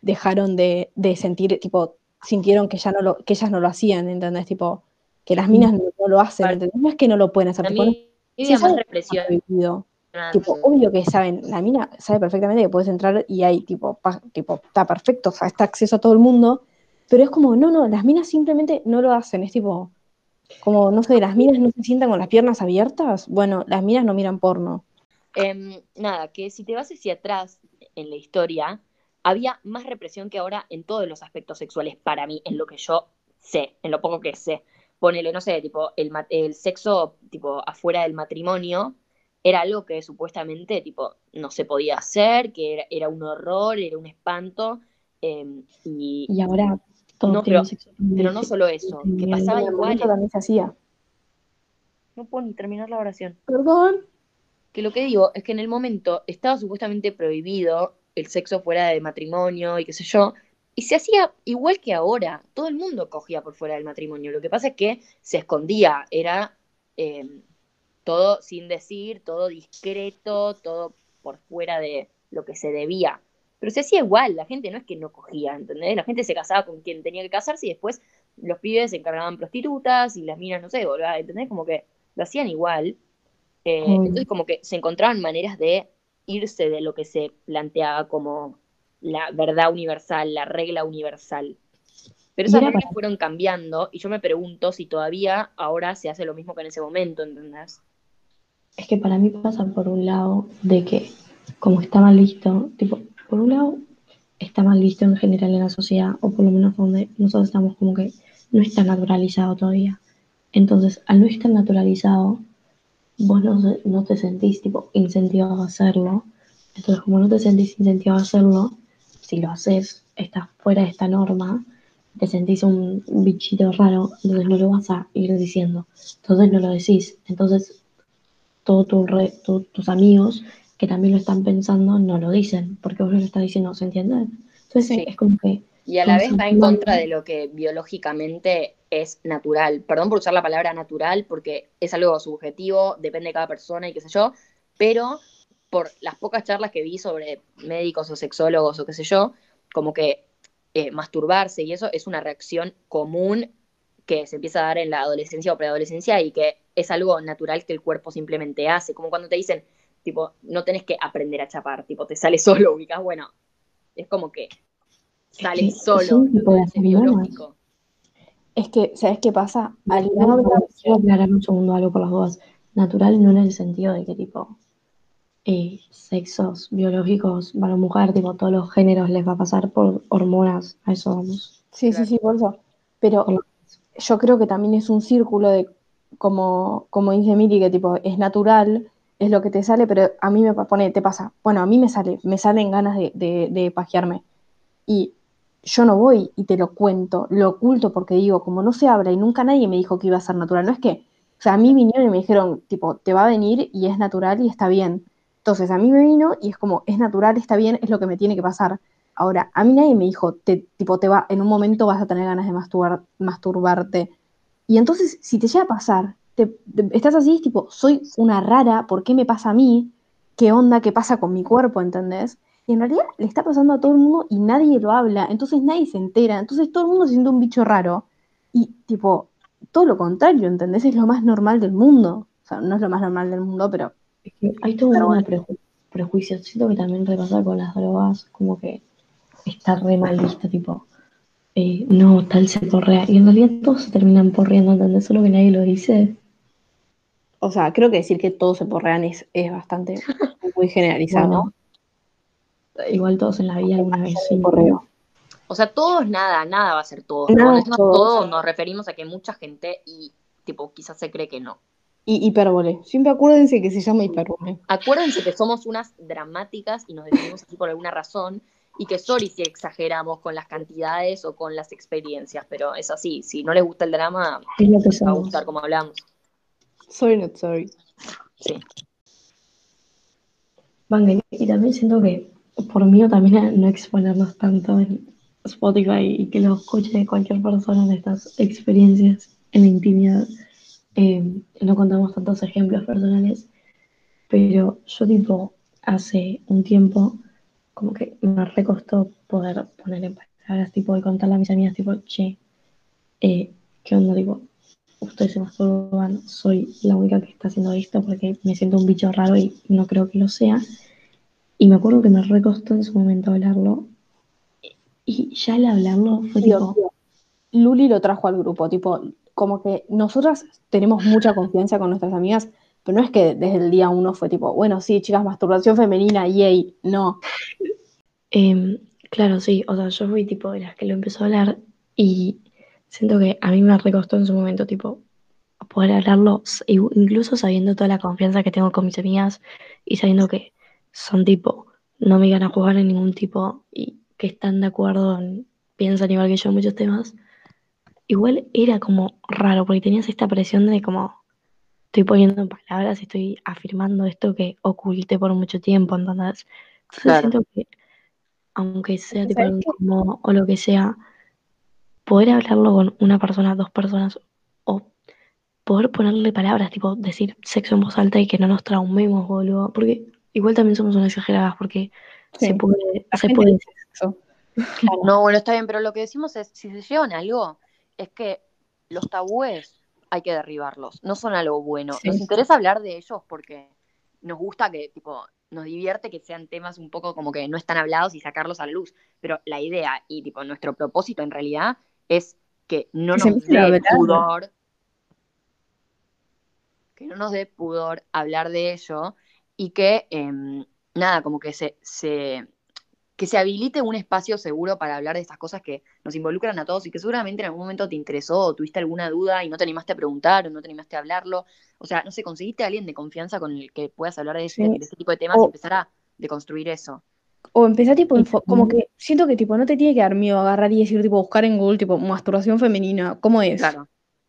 dejaron de, de sentir, tipo, sintieron que ya no lo, que ellas no lo hacían, ¿entendés? Tipo, que las minas no, no lo hacen, ¿entendés? No es que no lo pueden hacer, tipo, no- si más represión. prohibido. Tipo, obvio que saben, la mina sabe perfectamente que puedes entrar y hay tipo, pa- tipo, está perfecto, o sea, está acceso a todo el mundo, pero es como, no, no, las minas simplemente no lo hacen, es tipo, como, no sé, las minas no se sientan con las piernas abiertas, bueno, las minas no miran porno. Em, nada, que si te vas hacia atrás en la historia, había más represión que ahora en todos los aspectos sexuales para mí, en lo que yo sé, en lo poco que sé. Ponele, no sé, tipo, el, el sexo, tipo, afuera del matrimonio, era algo que supuestamente, tipo, no se podía hacer, que era, era un horror, era un espanto, em, y, Y ahora No, pero- pero no solo eso, que pasaba igual. también se hacía. No puedo ni terminar la oración. Perdón. Que lo que digo es que en el momento estaba supuestamente prohibido el sexo fuera de matrimonio y qué sé yo, y se hacía igual que ahora. Todo el mundo cogía por fuera del matrimonio. Lo que pasa es que se escondía, era eh, todo sin decir, todo discreto, todo por fuera de lo que se debía. Pero se hacía igual, la gente no es que no cogía, ¿entendés? La gente se casaba con quien tenía que casarse y después los pibes se encargaban prostitutas y las minas, no sé, boludo, ¿entendés? Como que lo hacían igual. Eh, entonces como que se encontraban maneras de irse de lo que se planteaba como la verdad universal, la regla universal. Pero esas reglas fueron cambiando y yo me pregunto si todavía ahora se hace lo mismo que en ese momento, ¿entendés? Es que para mí pasa por un lado de que, como está mal visto, tipo, por un lado está mal visto en general en la sociedad, o por lo menos donde nosotros estamos como que no está naturalizado todavía. Entonces, al no estar naturalizado, vos no, no te sentís tipo incentivado a hacerlo. Entonces, como no te sentís incentivado a hacerlo, si lo haces, estás fuera de esta norma, te sentís un bichito raro, entonces no lo vas a ir diciendo. Entonces no lo decís. Entonces todos tu- tus amigos que también lo están pensando no lo dicen, porque vos lo estás diciendo, ¿se entiende? Entonces Sí. es como que Y a la vez va en contra de lo que biológicamente es natural. Perdón por usar la palabra natural porque es algo subjetivo, depende de cada persona y qué sé yo, pero por las pocas charlas que vi sobre médicos o sexólogos o qué sé yo, como que eh, masturbarse y eso es una reacción común que se empieza a dar en la adolescencia o preadolescencia y que es algo natural que el cuerpo simplemente hace, como cuando te dicen, tipo, no tenés que aprender a chapar, tipo, te sale <laughs> solo, ubicás, bueno, es como que sale que solo, es un tipo de ¿entendés? es hormonas. biológico. Es que, ¿sabes qué pasa? Al no quiero aclarar un segundo algo por las dudas. Natural no en el sentido de que tipo eh, sexos biológicos, varón mujer, tipo todos los géneros les va a pasar por hormonas, a eso vamos. Sí, Claro. sí, sí, por eso. Pero yo creo que también es un círculo de, como, como dice Miri, que tipo, es natural, es lo que te sale, pero a mí me pone, te pasa, bueno, a mí me sale, me salen ganas de, de, de pajearme. Y yo no voy y te lo cuento, lo oculto porque digo, como no se habla y nunca nadie me dijo que iba a ser natural, no es que, o sea, a mí vinieron y me dijeron, tipo, te va a venir y es natural y está bien. Entonces, a mí me vino y es como, es natural, está bien, es lo que me tiene que pasar. Ahora, a mí nadie me dijo, te, tipo, te va, en un momento vas a tener ganas de masturbar, masturbarte. Y entonces, si te llega a pasar, te, te- estás así, es tipo, soy una rara, ¿por qué me pasa a mí? ¿Qué onda? ¿Qué pasa con mi cuerpo? ¿Entendés? Y en realidad le está pasando a todo el mundo y nadie lo habla, entonces nadie se entera, entonces todo el mundo se siente un bicho raro. Y tipo, todo lo contrario, ¿entendés? Es lo más normal del mundo. O sea, no es lo más normal del mundo, pero Es que hay todo un bueno. preju- prejuicio. Siento que también repasa con las drogas, como que está re mal tipo, eh, no, tal se porrea. Y en realidad todos se terminan porreando, ¿entendés? Solo que nadie lo dice. O sea, creo que decir que todos se porrean es, es bastante muy generalizado. Bueno, igual todos en la vida alguna vez sí. porreo. O sea, todos nada, nada va a ser todos. Nada Cuando es decimos todos. todos nos referimos a que mucha gente y tipo quizás se cree que no. Y hipérbole. Siempre acuérdense que se llama hipérbole. Acuérdense que somos unas dramáticas y nos definimos así por alguna razón y que sorry si exageramos con las cantidades o con las experiencias, pero es así. Si no les gusta el drama, les va a gustar como hablamos. Sorry, not sorry. Sí. Bangen. Y también siento que por mí también no exponernos tanto en Spotify y que lo escuche cualquier persona de estas experiencias en la intimidad. Eh, no contamos tantos ejemplos personales, pero yo tipo hace un tiempo como que me recostó poder poner en palabras tipo y contarle a mis amigas tipo, che, eh, ¿qué onda? Tipo, ustedes se masturban, soy la única que está haciendo esto porque me siento un bicho raro y no creo que lo sea. Y me acuerdo que me recostó en su momento hablarlo. Y ya al hablarlo fue tipo, Luli lo trajo al grupo, tipo, como que nosotras tenemos mucha confianza con nuestras amigas, pero no es que desde el día uno fue tipo, bueno, sí, chicas, masturbación femenina, yay, no. Em, claro, sí, o sea, yo fui tipo de las que lo empezó a hablar y siento que a mí me recostó en su momento, tipo, poder hablarlo, incluso sabiendo toda la confianza que tengo con mis amigas y sabiendo que son tipo, no me iban a juzgar en ningún tipo y que están de acuerdo, en- piensan igual que yo en muchos temas. Igual era como raro, porque tenías esta presión de como, estoy poniendo en palabras, estoy afirmando esto que oculté por mucho tiempo, ¿entendés? Entonces Claro. siento que aunque sea tipo incómodo o lo que sea, poder hablarlo con una persona, dos personas, o poder ponerle palabras, tipo decir sexo en voz alta y que no nos traumemos, boludo. Porque igual también somos unas exageradas, porque Sí. se puede, se puede dice eso. claro, No, bueno, está bien, pero lo que decimos es, si se llevan algo, es que los tabúes hay que derribarlos, no son algo bueno. Sí. Nos interesa hablar de ellos porque nos gusta que, tipo, nos divierte que sean temas un poco como que no están hablados y sacarlos a la luz. Pero la idea y tipo nuestro propósito en realidad es que no nos dé pudor. Que no nos dé pudor hablar de ello y que em, nada, como que se, se que se habilite un espacio seguro para hablar de estas cosas que nos involucran a todos y que seguramente en algún momento te interesó o tuviste alguna duda y no te animaste a preguntar o no te animaste a hablarlo. O sea, no sé, conseguiste a alguien de confianza con el que puedas hablar de, ese, Sí. de ese tipo de temas y empezar a deconstruir eso. O empezar tipo, como que siento que tipo no te tiene que dar miedo agarrar y decir tipo buscar en Google tipo masturbación femenina, ¿cómo es? Claro.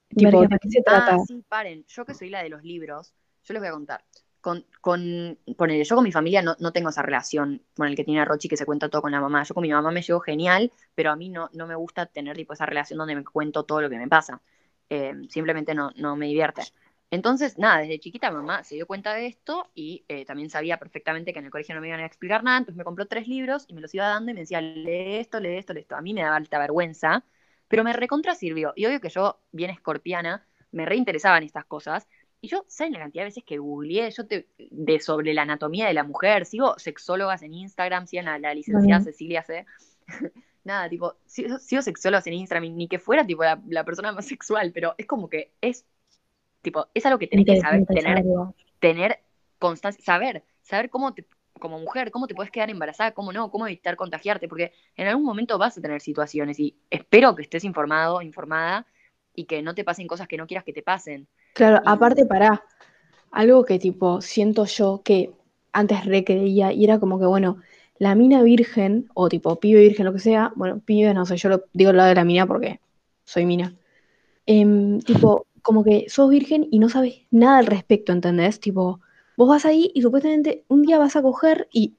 Tipo, Ver ¿de qué qué se trata? Ah, sí, paren. Yo que soy la de los libros, yo les voy a contar. Con, con, ponele, yo con mi familia no, no tengo esa relación con el que tiene Rochi que se cuenta todo con la mamá. Yo con mi mamá me llevo genial, pero a mí no, no me gusta tener tipo esa relación donde me cuento todo lo que me pasa. Eh, simplemente no, no me divierte. Entonces, nada, desde chiquita mamá se dio cuenta de esto y eh, también sabía perfectamente que en el colegio no me iban a explicar nada, entonces me compró tres libros y me los iba dando y me decía, lee esto, lee esto, lee esto. A mí me daba alta vergüenza, pero me recontra sirvió. Y obvio que yo, bien escorpiana, me reinteresaban estas cosas. Y yo, ¿saben la cantidad de veces que googleé yo te, de sobre la anatomía de la mujer? Sigo sexólogas en Instagram, sigan a la licenciada. Cecilia C. <laughs> Nada, tipo, sigo, sigo sexólogas en Instagram, ni que fuera tipo la, la persona más sexual, pero es como que es, tipo, es algo que tenés que saber, tener, tener constancia, saber, saber cómo te, como mujer, cómo te puedes quedar embarazada, cómo no, cómo evitar contagiarte, porque en algún momento vas a tener situaciones y espero que estés informado, informada y que no te pasen cosas que no quieras que te pasen. Claro, Y- aparte para algo que tipo siento yo que antes re creía y era como que bueno, la mina virgen o tipo pibe virgen lo que sea, bueno, pibe no sé, yo lo digo al lado de la mina porque soy mina. Em, tipo, como que sos virgen y no sabes nada al respecto, ¿entendés? Tipo, vos vas ahí y supuestamente un día vas a coger y,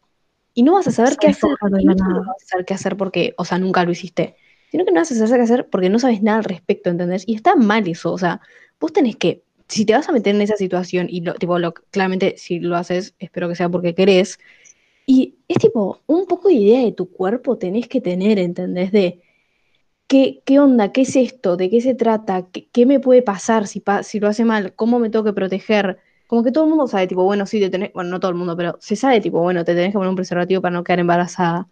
y no vas a saber qué hacer. no solo nada. no vas a saber qué hacer porque, o sea, nunca lo hiciste, sino que no vas a saber qué hacer porque no sabes nada al respecto, ¿entendés? Y está mal eso, o sea, vos tenés que, si te vas a meter en esa situación y lo, tipo, lo, claramente si lo haces, espero que sea porque querés, y es tipo, un poco de idea de tu cuerpo tenés que tener, ¿entendés? De qué, qué onda, qué es esto, de qué se trata, qué, qué me puede pasar si, pa- si lo hace mal, cómo me tengo que proteger. Como que todo el mundo sabe, tipo, bueno, sí, te tenés, bueno, no todo el mundo, pero se sabe, tipo, bueno, te tenés que poner un preservativo para no quedar embarazada.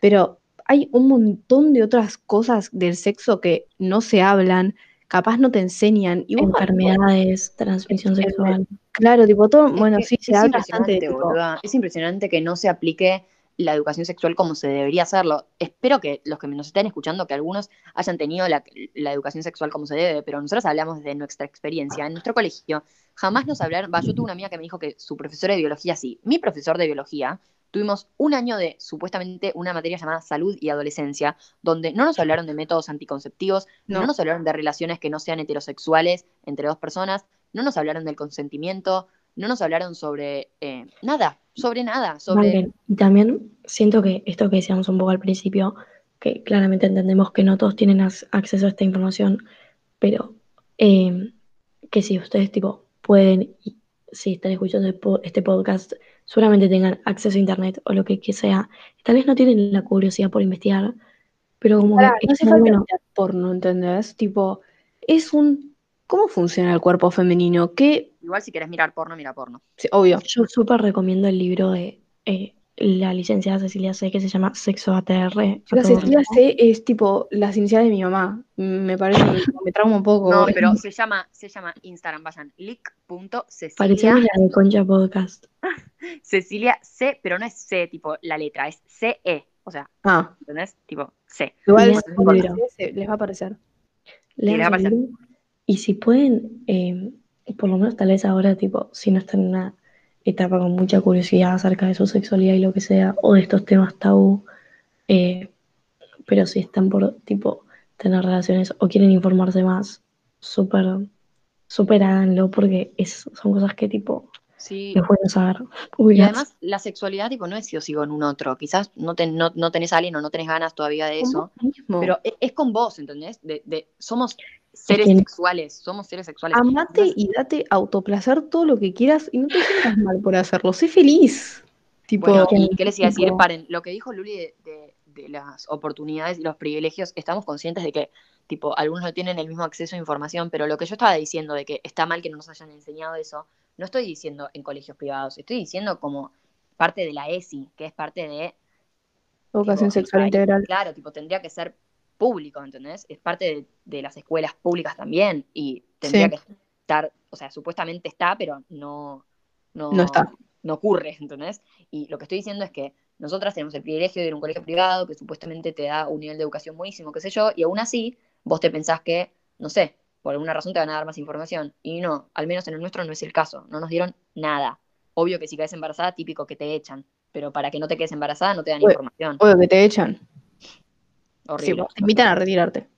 Pero hay un montón de otras cosas del sexo que no se hablan, capaz no te enseñan. Y vos, Enfermedades, transmisión sexual. claro, tipo, todo, Es bueno, que sí, se habla bastante, tipo. Es impresionante que no se aplique la educación sexual como se debería hacerlo. Espero que los que nos estén escuchando, que algunos hayan tenido la, la educación sexual como se debe, pero nosotros hablamos de nuestra experiencia. En nuestro colegio jamás nos hablaron, va, yo tuve una amiga que me dijo que su profesor de biología sí. Mi profesor de biología, tuvimos un año de supuestamente una materia llamada salud y adolescencia, donde no nos hablaron de métodos anticonceptivos, no, No. nos hablaron de relaciones que no sean heterosexuales entre dos personas, no nos hablaron del consentimiento, no nos hablaron sobre eh, nada, sobre nada, sobre... Y también siento que esto que decíamos un poco al principio, que claramente entendemos que no todos tienen acceso a esta información, pero eh, que si ustedes tipo pueden, y si están escuchando po- este podcast, seguramente tengan acceso a internet o lo que, que sea. Tal vez no tienen la curiosidad por investigar, pero como que no es hace muy falta porno, ¿entendés? Tipo, es un... ¿Cómo funciona el cuerpo femenino? ¿Qué? Igual si querés mirar porno, mira porno. sí, obvio. Yo súper recomiendo el libro de eh, la licenciada Cecilia C, que se llama Sexo ATR. todo Cecilia. C es tipo las iniciales de mi mamá. Me parece, me, me trauma un poco. No, pero se llama, se llama Instagram, vayan, leak.cecilia, Parecemos la de Concha Podcast. <laughs> Cecilia C, pero no es C tipo la letra, es CE, o sea, Ah, ¿entendés? Tipo C. igual les va a aparecer. Les va a aparecer. Y si pueden, eh, por lo menos tal vez ahora, tipo, si no están en una etapa con mucha curiosidad acerca de su sexualidad y lo que sea, o de estos temas tabú, eh, pero si están por, tipo, tener relaciones o quieren informarse más, súper, súper háganlo porque es, son cosas que, tipo, Sí. saber. Y además, la sexualidad, tipo, no es si o sí con un otro. Quizás no, te- no, no tenés a alguien o no tenés ganas todavía de eso. Pero e- es con vos, ¿entendés? De, de- somos seres que- sexuales, somos seres sexuales. Amate Entonces, y date autoplacer todo lo que quieras y no te sientas mal por hacerlo. Sé feliz. Tipo, Bueno, que- ¿y qué les iba a decir? tipo- Paren, lo que dijo Luli de, de- de las oportunidades y los privilegios, estamos conscientes de que, tipo, algunos no tienen el mismo acceso a información, pero lo que yo estaba diciendo de que está mal que no nos hayan enseñado eso, no estoy diciendo en colegios privados, estoy diciendo como parte de la ESI, que es parte de Educación tipo, sexual integral. Claro, tipo, tendría que ser público, ¿entendés? Es parte de, de las escuelas públicas también y tendría Sí. que estar, o sea, supuestamente está, pero no, no, No está. no ocurre, ¿entendés? Y lo que estoy diciendo es que nosotras tenemos el privilegio de ir a un colegio privado que supuestamente te da un nivel de educación buenísimo, qué sé yo, y aún así vos te pensás que, no sé, por alguna razón te van a dar más información. Y no, al menos en el nuestro no es el caso, no nos dieron nada. Obvio que si caes embarazada, típico que te echan, pero para que no te quedes embarazada no te dan información. Obvio que te echan. Sí, Horrible. te invitan a retirarte.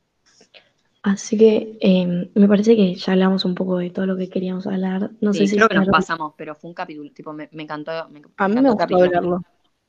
Así que eh, me parece que ya hablamos un poco de todo lo que queríamos hablar. No Sí, sé si creo que nos pasamos, pero fue un capítulo, tipo, me, me encantó. Me, A mí me gustó capítulo. hablarlo.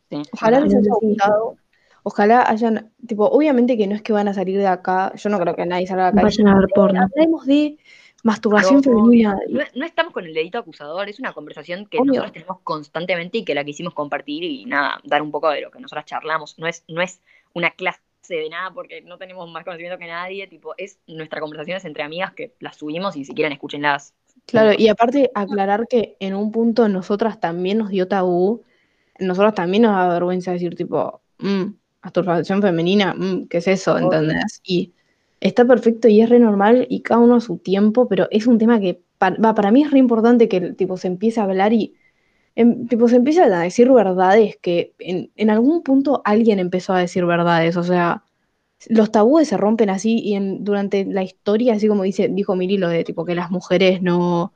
Sí, Ojalá les haya gustado. Ojalá hayan, tipo, obviamente que no es que van a salir de acá. Yo no creo que nadie salga de acá. Vayan a ver porno. Hablemos de masturbación No, femenina. No, no estamos con el dedito acusador, es una conversación que Obvio. nosotros tenemos constantemente y que la quisimos compartir y nada, dar un poco de lo que nosotras charlamos. No es, no es una clase de nada porque no tenemos más conocimiento que nadie, tipo, es nuestras conversaciones entre amigas que las subimos y si quieren escúchenlas. Claro, y aparte aclarar que en un punto nosotras también nos dio tabú, nosotras también nos da vergüenza decir tipo, "Mm, masturbación femenina, mm, ¿qué es eso? ¿Entendés? Y está perfecto y es re normal y cada uno a su tiempo, pero es un tema que pa- va, para mí es re importante que tipo se empiece a hablar y em, tipo se empiece a decir verdades que en, algún punto alguien empezó a decir verdades, o sea, los tabúes se rompen así y durante la historia, así como dice, dijo Miri, lo de tipo que las mujeres no,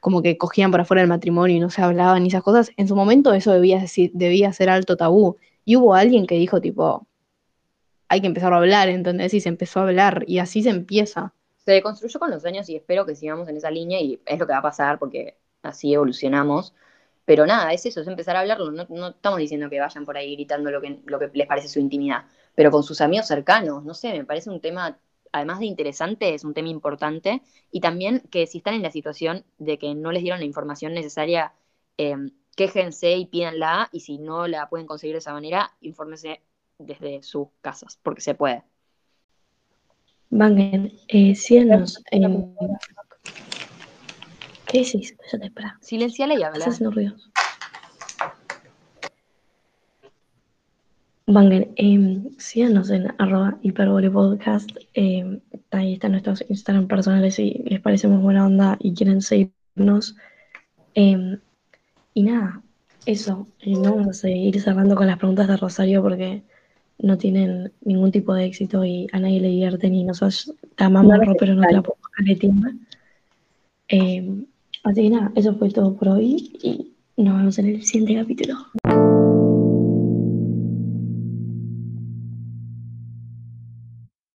como que cogían por afuera del matrimonio y no se hablaban y esas cosas, en su momento eso debía, decir- debía ser alto tabú. Y hubo alguien que dijo tipo, hay que empezar a hablar, ¿entendés? Y se empezó a hablar y así se empieza. Se construyó con los años y espero que sigamos en esa línea y es lo que va a pasar porque así evolucionamos. Pero nada, es eso, es empezar a hablarlo. No, no estamos diciendo que vayan por ahí gritando lo que, lo que les parece su intimidad, pero con sus amigos cercanos, no sé, me parece un tema, además de interesante, es un tema importante. Y también que si están en la situación de que no les dieron la información necesaria, eh, quéjense y pídanla. Y si no la pueden conseguir de esa manera, infórmense desde sus casas, porque se puede. Bangen, eh, síganos en... ¿Qué decís? Ya te espera. Silenciala y habla. Estás haciendo ruidos. Bangen, eh, síganos en arroba hiperbole podcast. eh, ahí están nuestros Instagram personales si les parecemos buena onda y quieren seguirnos. Eh, y nada, eso. eh, no vamos a seguir cerrando con las preguntas de Rosario porque no tienen ningún tipo de éxito y a nadie le divierten y nosotros te amamos, No Ro, pero no te la podemos. Eh, así que nada, eso fue todo por hoy y nos vemos en el siguiente capítulo.